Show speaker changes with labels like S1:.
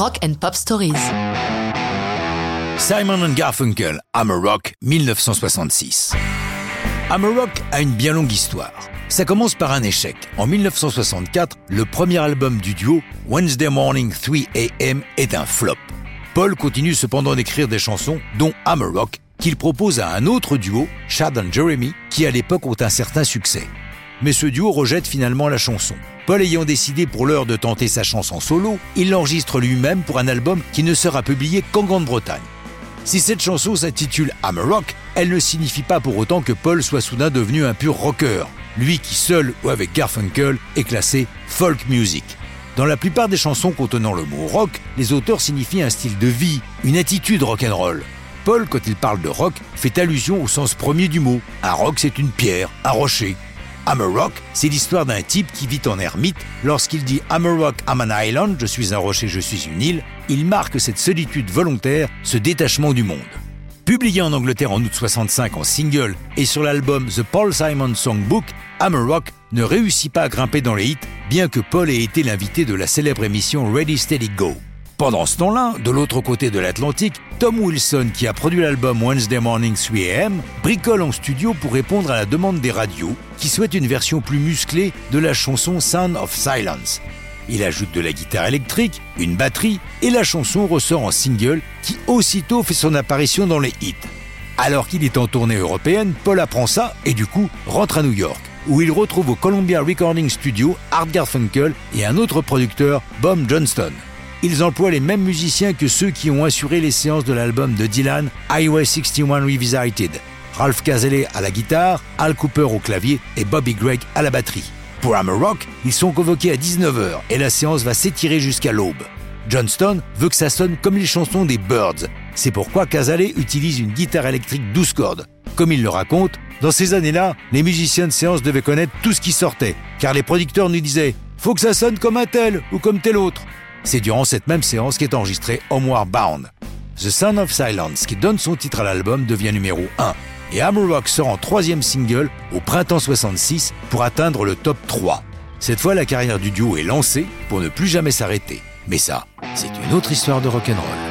S1: Rock and Pop Stories.
S2: Simon and Garfunkel, I'm a Rock, 1966. I'm a Rock a une bien longue histoire. Ça commence par un échec. En 1964, le premier album du duo, Wednesday Morning 3 AM, est un flop. Paul continue cependant d'écrire des chansons, dont I'm a Rock, qu'il propose à un autre duo, Chad and Jeremy, qui à l'époque ont un certain succès. Mais ce duo rejette finalement la chanson. Paul ayant décidé pour l'heure de tenter sa chanson solo, il l'enregistre lui-même pour un album qui ne sera publié qu'en Grande-Bretagne. Si cette chanson s'intitule I'm a Rock, elle ne signifie pas pour autant que Paul soit soudain devenu un pur rocker, lui qui seul ou avec Garfunkel est classé folk music. Dans la plupart des chansons contenant le mot rock, les auteurs signifient un style de vie, une attitude rock'n'roll. Paul, quand il parle de rock, fait allusion au sens premier du mot. Un rock, c'est une pierre, un rocher. I'm a rock, c'est l'histoire d'un type qui vit en ermite. Lorsqu'il dit I'm a rock, I'm an island, je suis un rocher, je suis une île, il marque cette solitude volontaire, ce détachement du monde. Publié en Angleterre en août 65 en single et sur l'album The Paul Simon Songbook, I'm a Rock ne réussit pas à grimper dans les hits, bien que Paul ait été l'invité de la célèbre émission Ready Steady Go. Pendant ce temps-là, de l'autre côté de l'Atlantique, Tom Wilson, qui a produit l'album Wednesday Morning 3am, bricole en studio pour répondre à la demande des radios, qui souhaitent une version plus musclée de la chanson Sound of Silence. Il ajoute de la guitare électrique, une batterie, et la chanson ressort en single, qui aussitôt fait son apparition dans les hits. Alors qu'il est en tournée européenne, Paul apprend ça et du coup rentre à New York, où il retrouve au Columbia Recording Studio Art Garfunkel et un autre producteur, Bob Johnston. Ils emploient les mêmes musiciens que ceux qui ont assuré les séances de l'album de Dylan Highway 61 Revisited. Ralph Cazellet à la guitare, Al Cooper au clavier et Bobby Gregg à la batterie. Pour Hammer Rock, ils sont convoqués à 19h et la séance va s'étirer jusqu'à l'aube. Johnston veut que ça sonne comme les chansons des Birds. C'est pourquoi Cazalet utilise une guitare électrique 12 cordes. Comme il le raconte, dans ces années-là, les musiciens de séance devaient connaître tout ce qui sortait, car les producteurs nous disaient Faut que ça sonne comme un tel ou comme tel autre. C'est durant cette même séance qu'est enregistré Homeward Bound. The Sound of Silence, qui donne son titre à l'album, devient numéro 1. Et Hammer Rock sort en troisième single au printemps 66 pour atteindre le top 3. Cette fois, la carrière du duo est lancée pour ne plus jamais s'arrêter. Mais ça, c'est une autre histoire de rock'n'roll.